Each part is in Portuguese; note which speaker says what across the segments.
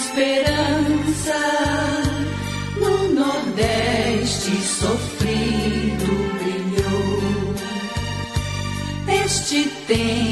Speaker 1: esperança no Nordeste sofrido brilhou. Este tempo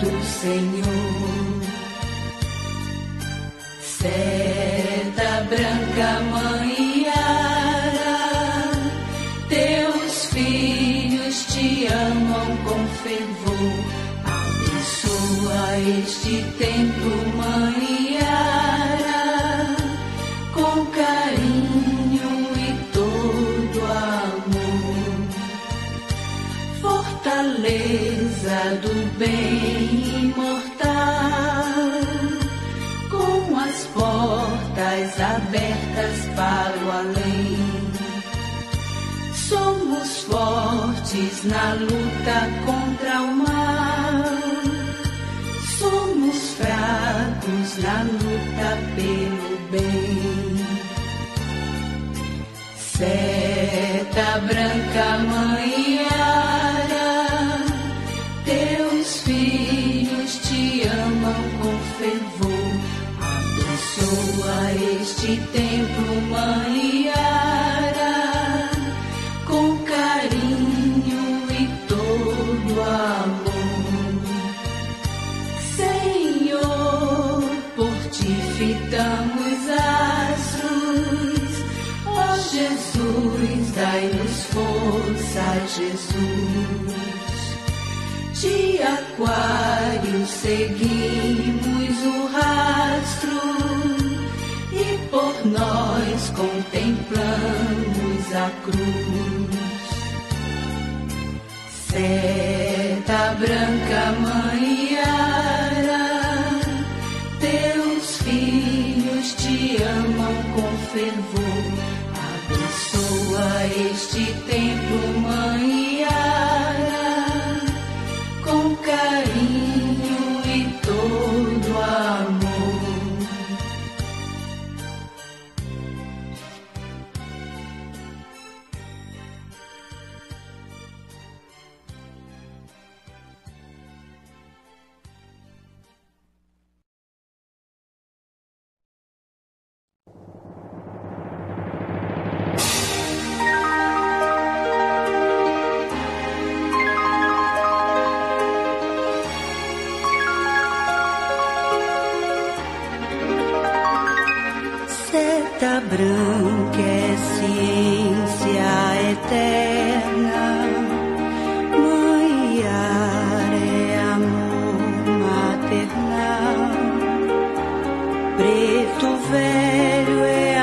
Speaker 1: do Senhor. Na luta contra o mal, somos fracos na luta pelo bem. Seta branca, mãe ara, teus filhos te amam com fervor. Abençoa este tempo Dai-nos força, Jesus. De aquário seguimos o rastro e por nós contemplamos a cruz. Seta branca, mãe teus filhos te amam com fervor este
Speaker 2: tempo preto velho é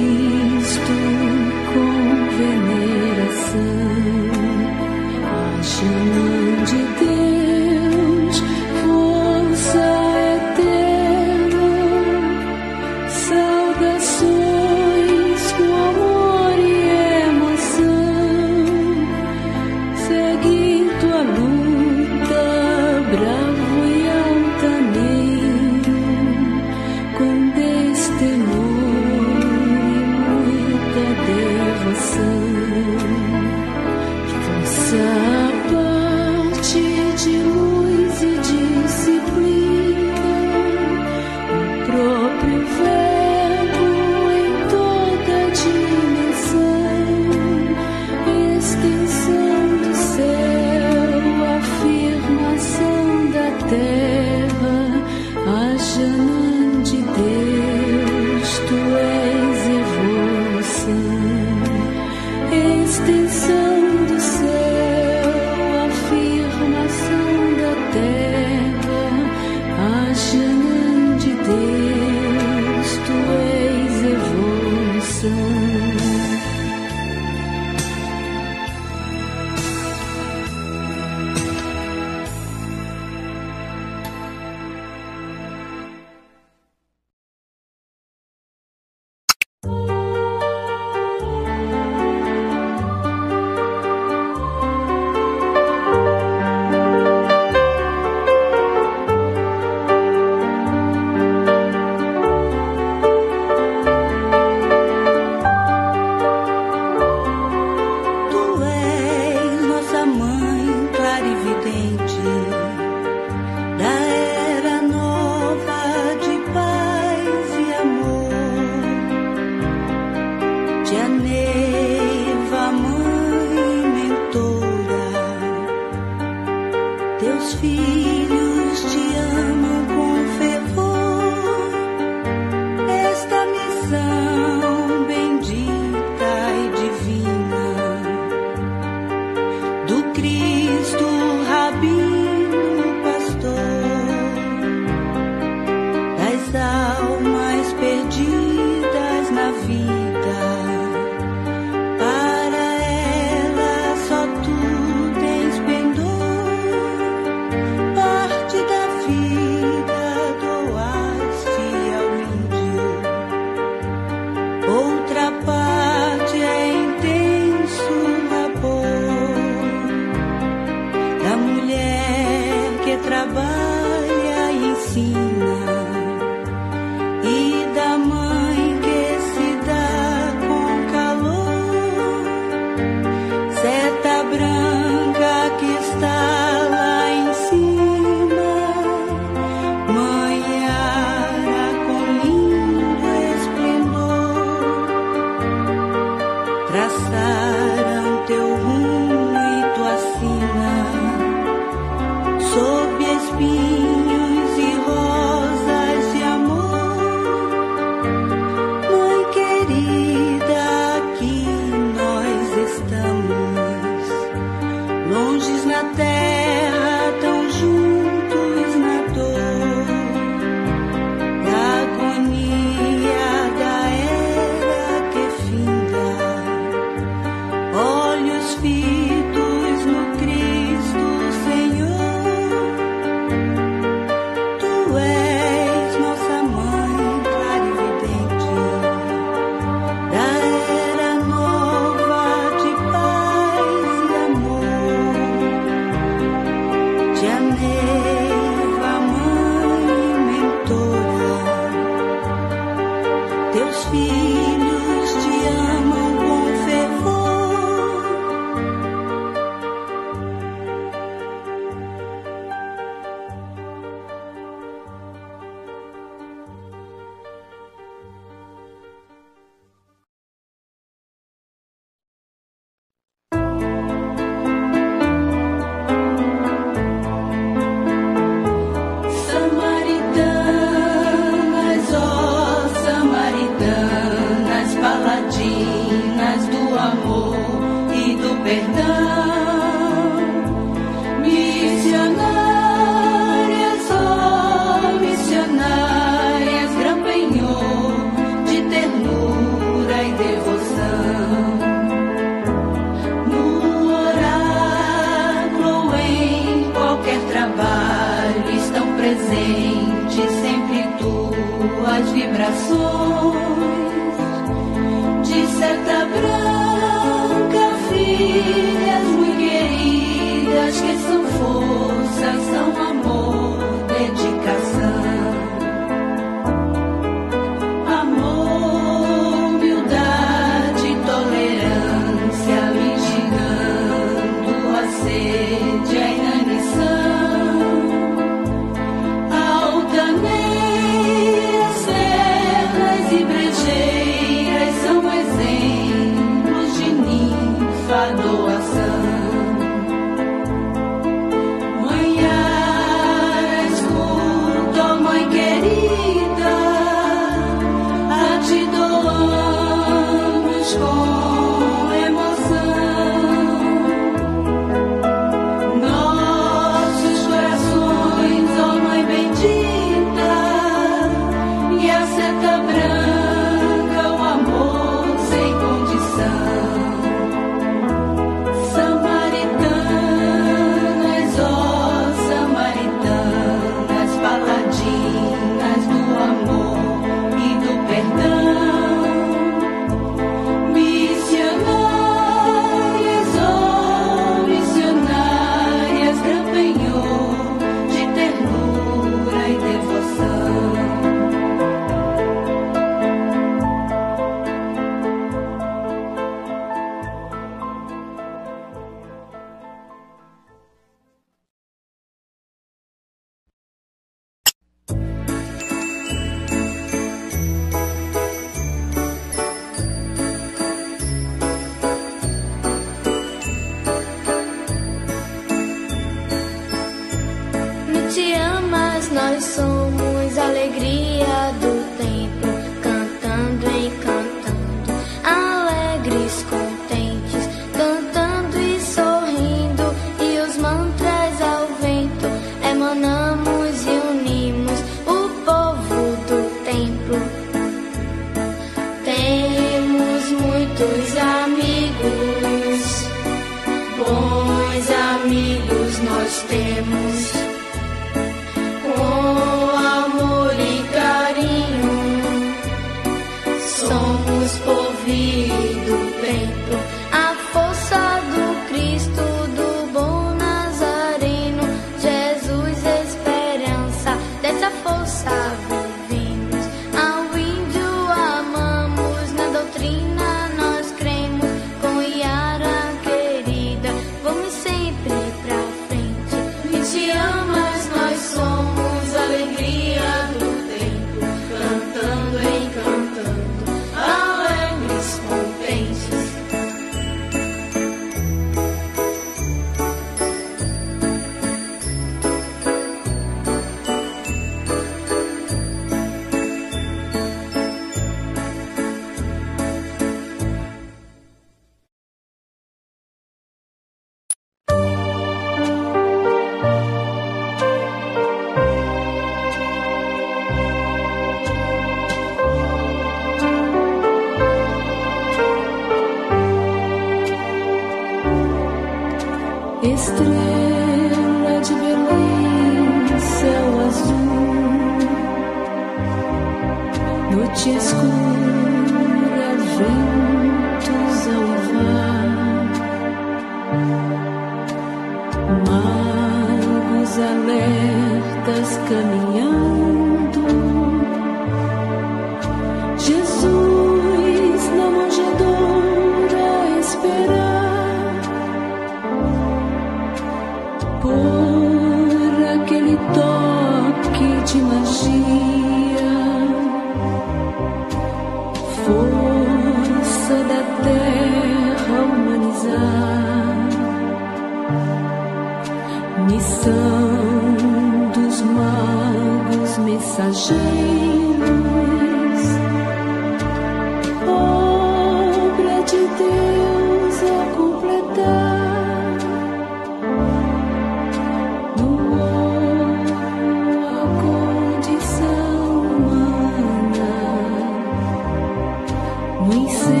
Speaker 2: 你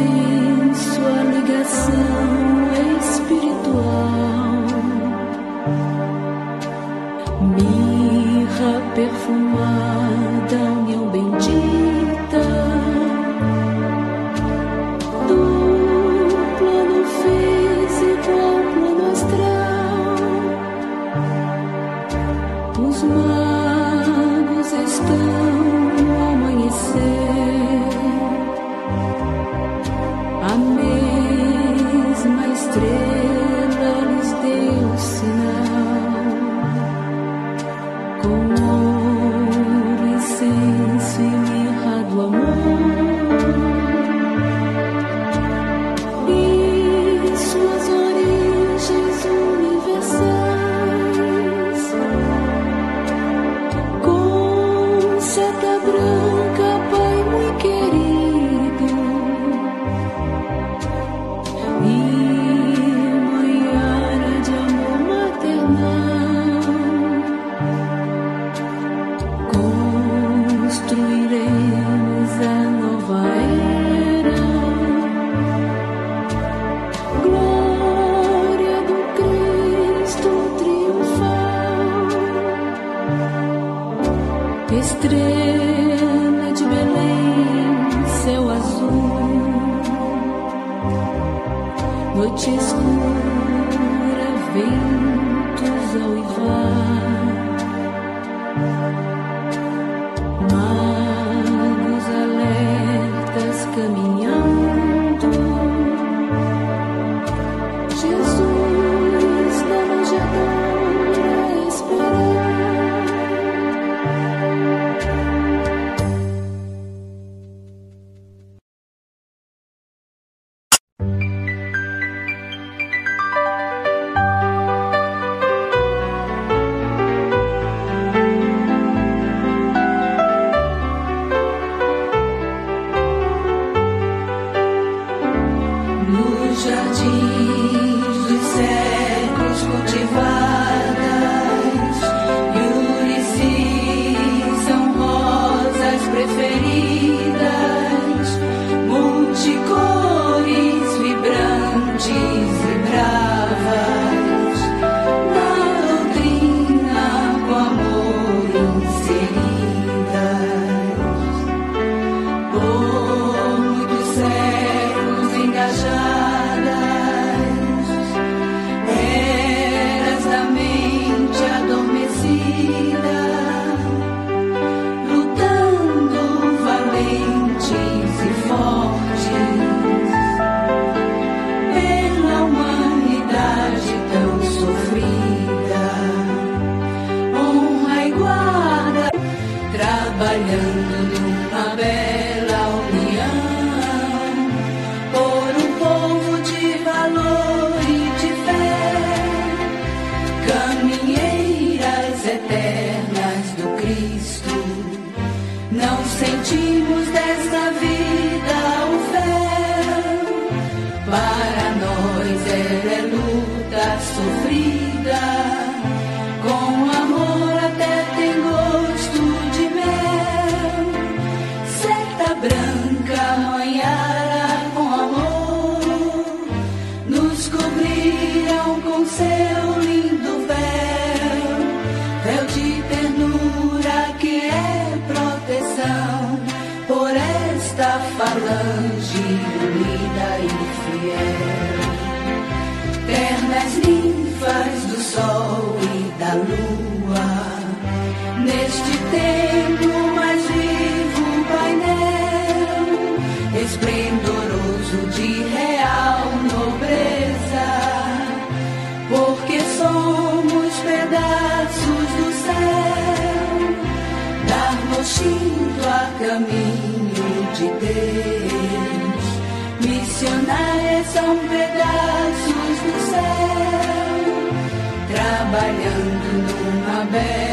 Speaker 2: estrela de Belém, seu azul, noite escura. Tempo mais vivo
Speaker 3: painel, esplendoroso de real nobreza, porque somos pedaços do céu, dar-nos a caminho de Deus. Missionários são pedaços do céu,
Speaker 1: trabalhando numa bela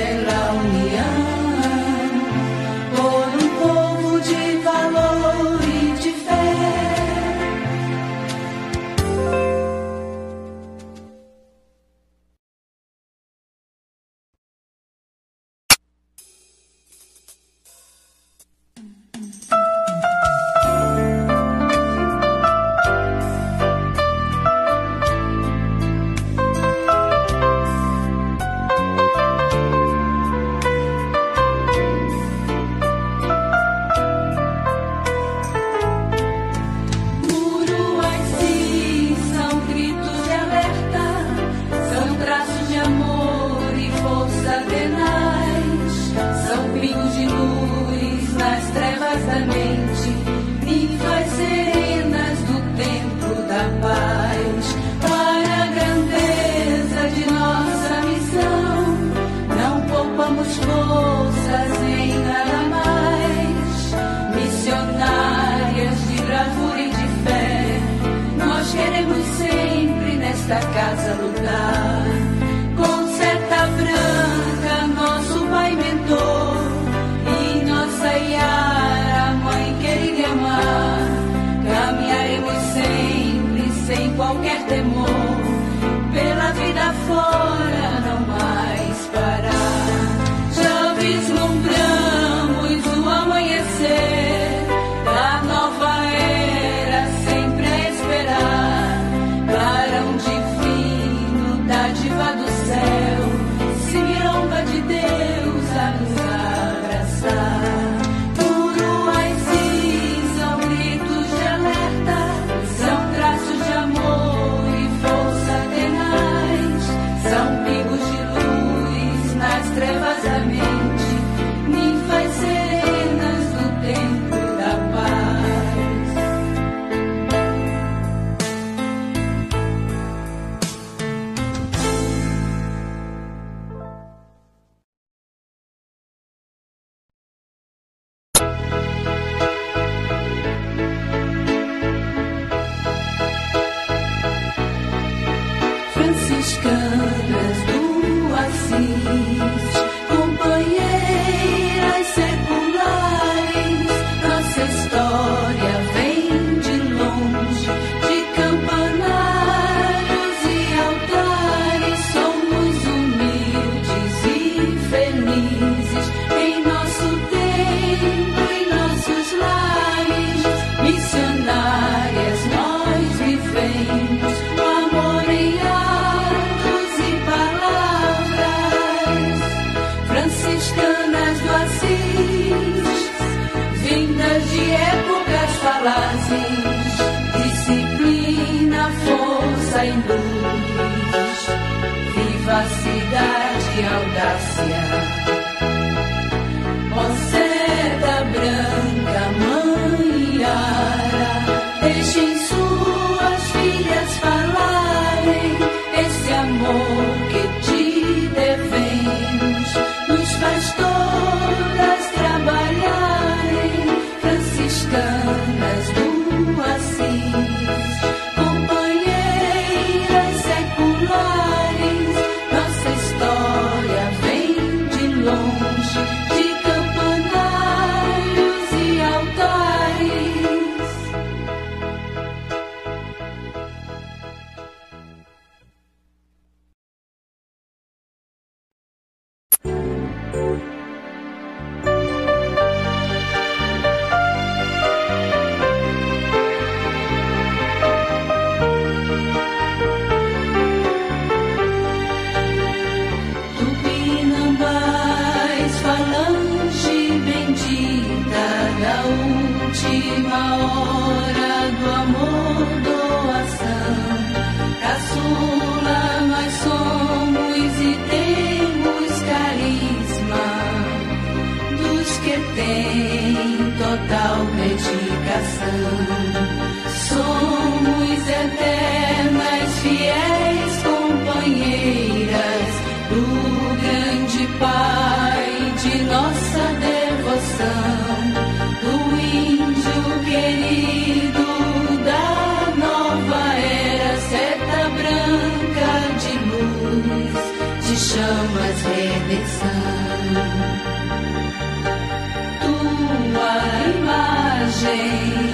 Speaker 1: shame.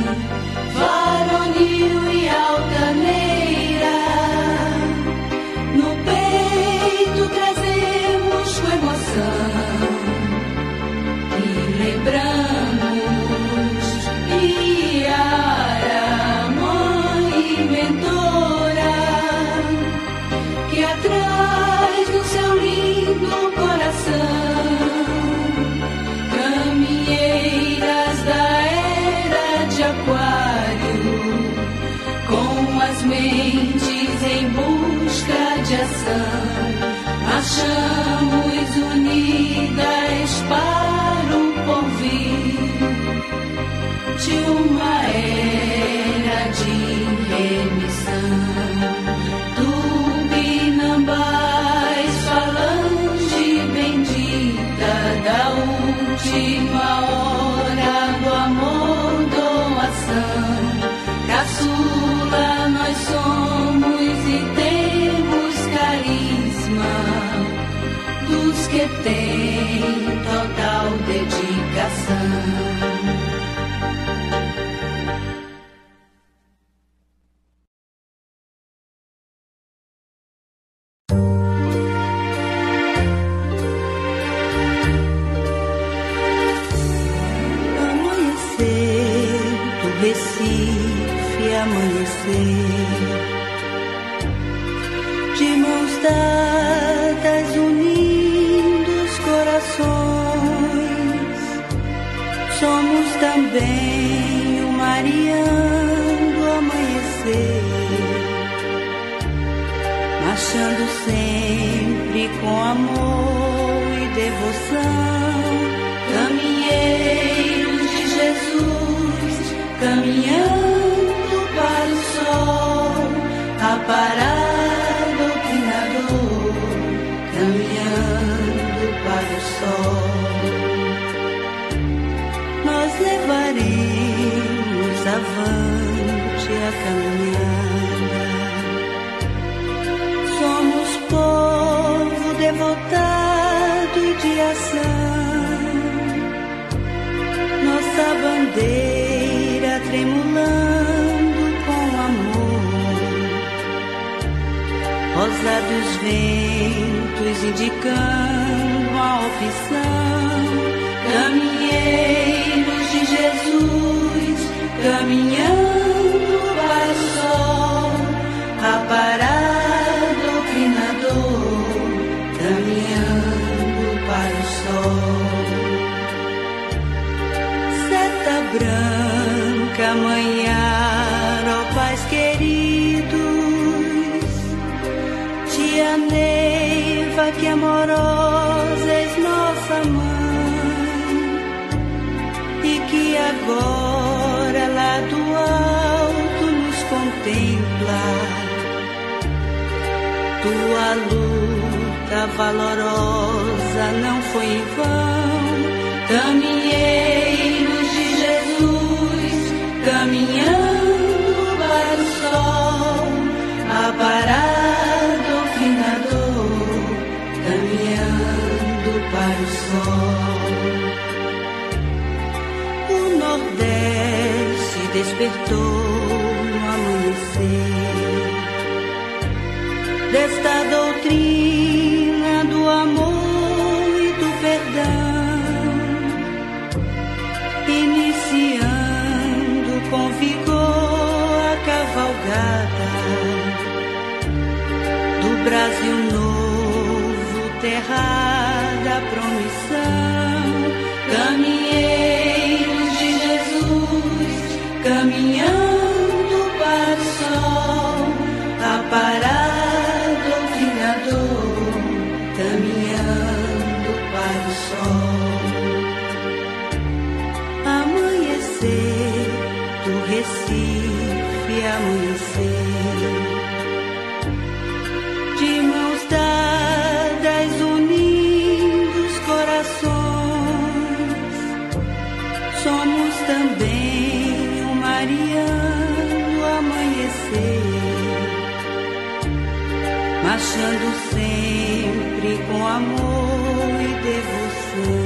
Speaker 1: Marchamos unidas para
Speaker 2: um convite. bandeira tremulando com amor, rosa dos ventos indicando a opção.
Speaker 1: Caminhei. Valorosa não foi em vão, caminheiros de Jesus, caminhando para o sol, aparado finador, caminhando para o sol. O Nordeste despertou no amanhecer desta doutrina terra marchando sempre com amor e devoção.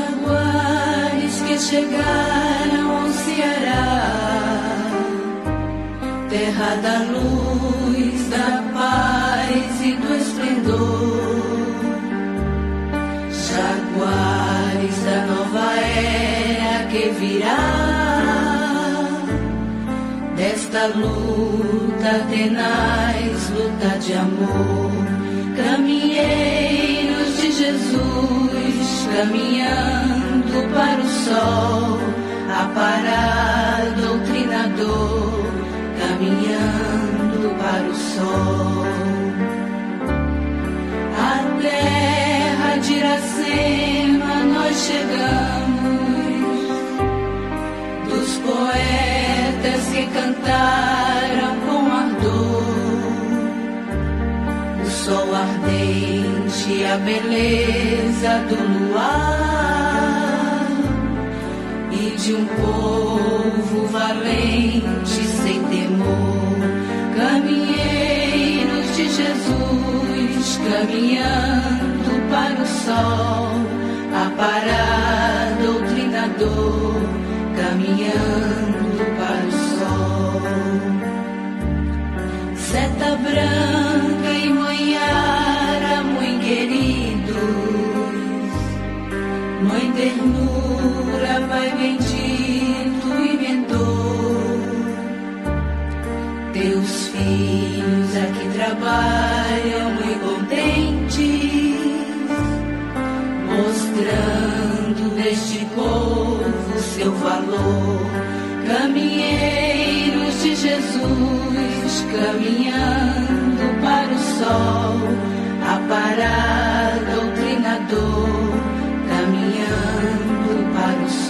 Speaker 1: Jaguares que chegaram ao Ceará, terra da luz, da paz e do esplendor. Jaguares da nova era que virá, desta luta tenaz, luta de amor. Caminheiros de Jesus, caminhando para o sol, aparar doutrinador, caminhando para o sol. A terra de Iracema nós chegamos, dos poetas que cantaram com ardor o sol ardente, a beleza do luar e de um povo valente sem temor, caminheiros de Jesus, caminhando para o sol, aparar doutrinador, caminhando ternura, pai bendito e mentor. Teus filhos aqui trabalham muito contentes, mostrando neste povo seu valor. Caminheiros de Jesus, caminhando para o sol, aparar doutrinador,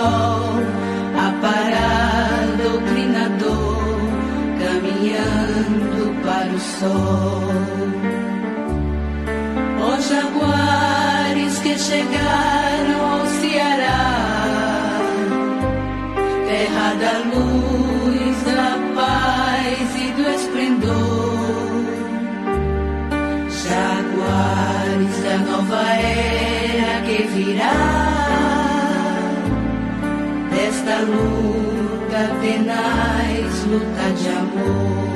Speaker 1: sol, aparado doutrinador, caminhando para o sol. Os jaguares que chegaram luta tenaz, luta de amor.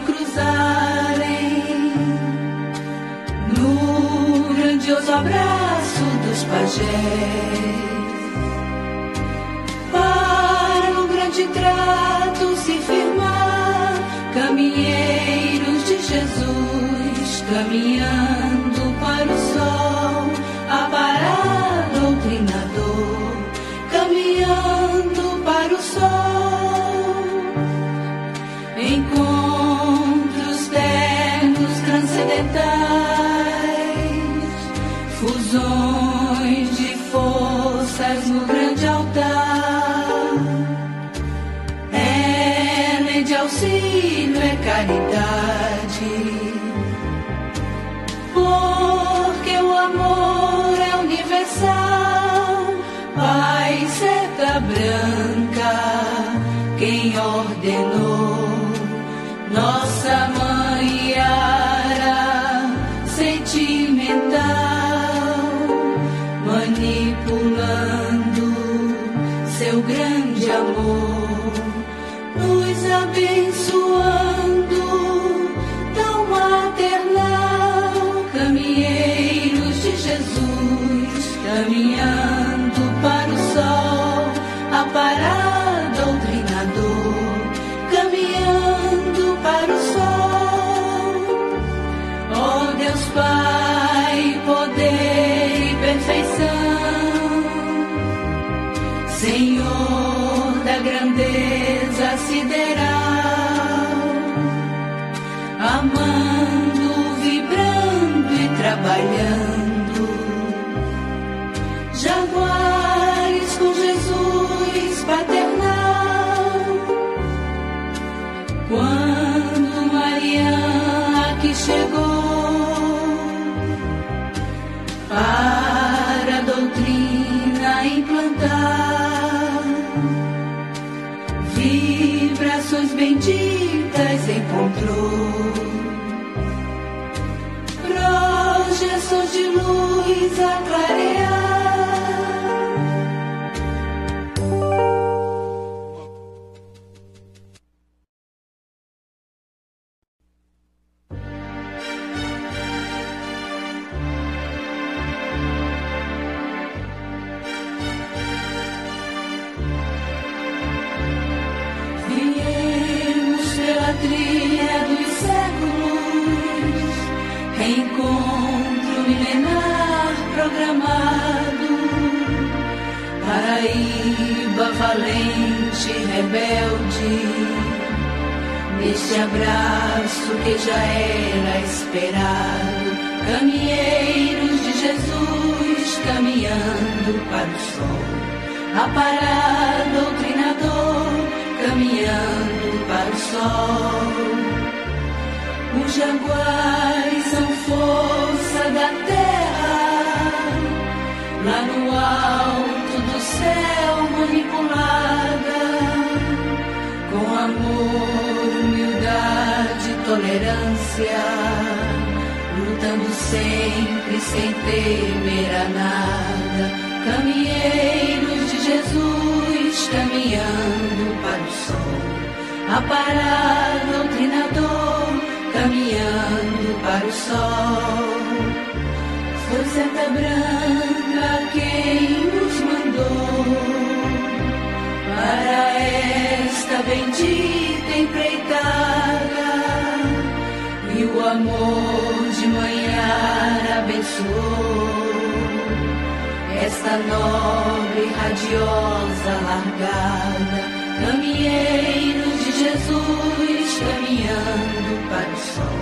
Speaker 1: Cruzarem no grandioso abraço dos pajés. Para o grande trato se firmar, caminheiros de Jesus, caminhando para o sol, lei de benditas encontrou. Projeções de luz a. reencontro milenar programado. Paraíba valente, rebelde, neste abraço que já era esperado. Caminheiros de Jesus caminhando para o sol aparar doutrinador, caminhando para o sol. Os jaguares são força da terra, lá no alto do céu manipulada, com amor, humildade, tolerância, lutando sempre sem temer a nada. Caminheiros de Jesus caminhando para o sol, a aparado, doutrinador caminhando para o sol. Foi seta branca quem nos mandou para esta bendita empreitada e o amor de manhã abençoou esta nobre radiosa largada, caminheiros de Jesus caminhando para o sol,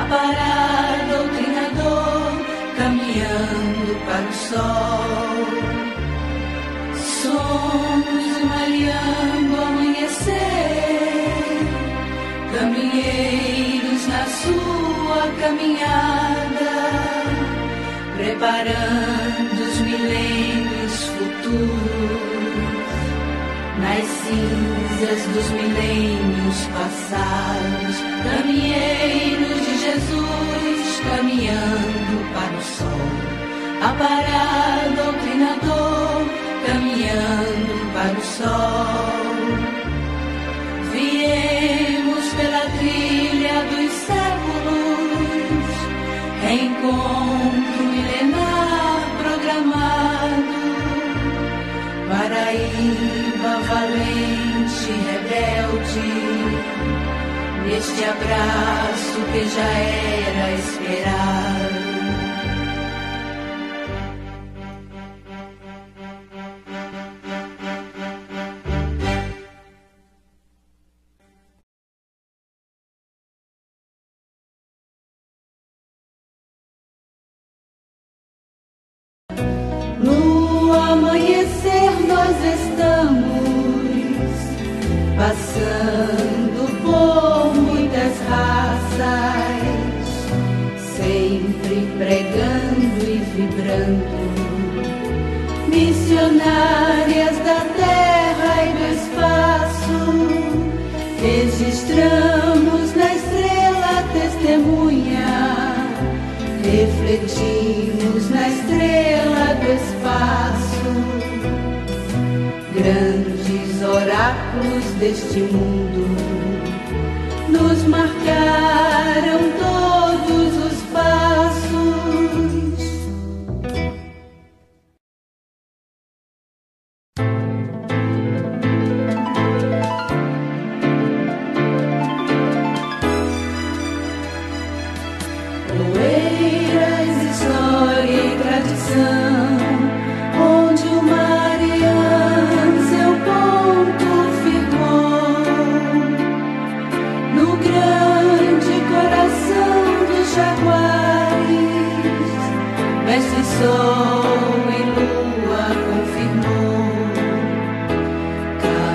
Speaker 1: aparar doutrinador caminhando para o sol. Somos malhando amanhecer, caminheiros na sua caminhada, preparando os milênios futuros, nas cinzas dos milênios passados, caminheiros de Jesus caminhando para o sol, aparar doutrinador caminhando para o sol. Viemos pela trilha dos séculos, reencontro milenar programado. Paraíba valente, rebelde, neste abraço que já era esperado. estamos passando por muitas raças, sempre pregando e vibrando, missionários.
Speaker 3: Soul.